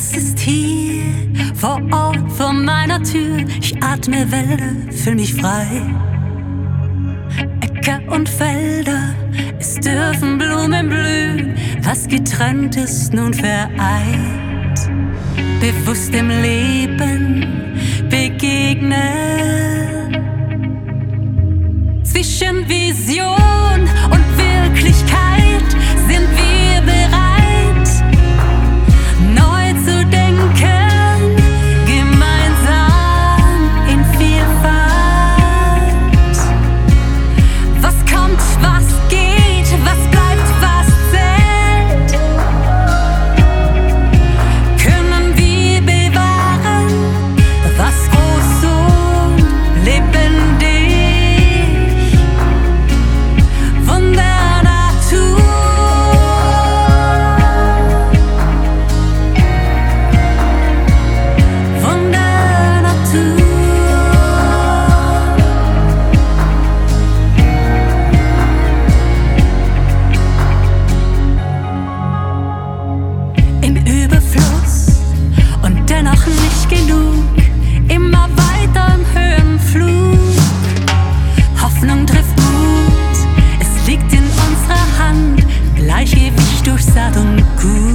es ist hier, vor Ort, vor meiner Tür. Ich atme Wälder, fühl mich frei. Äcker und Felder, es dürfen Blumen blühen. Was getrennt ist, nun vereint. Bewusst im Leben begegnen. Zwischen Visionen. Hoffnung trifft Mut, es liegt in unserer Hand, Gleichgewicht durch Saat und Gut.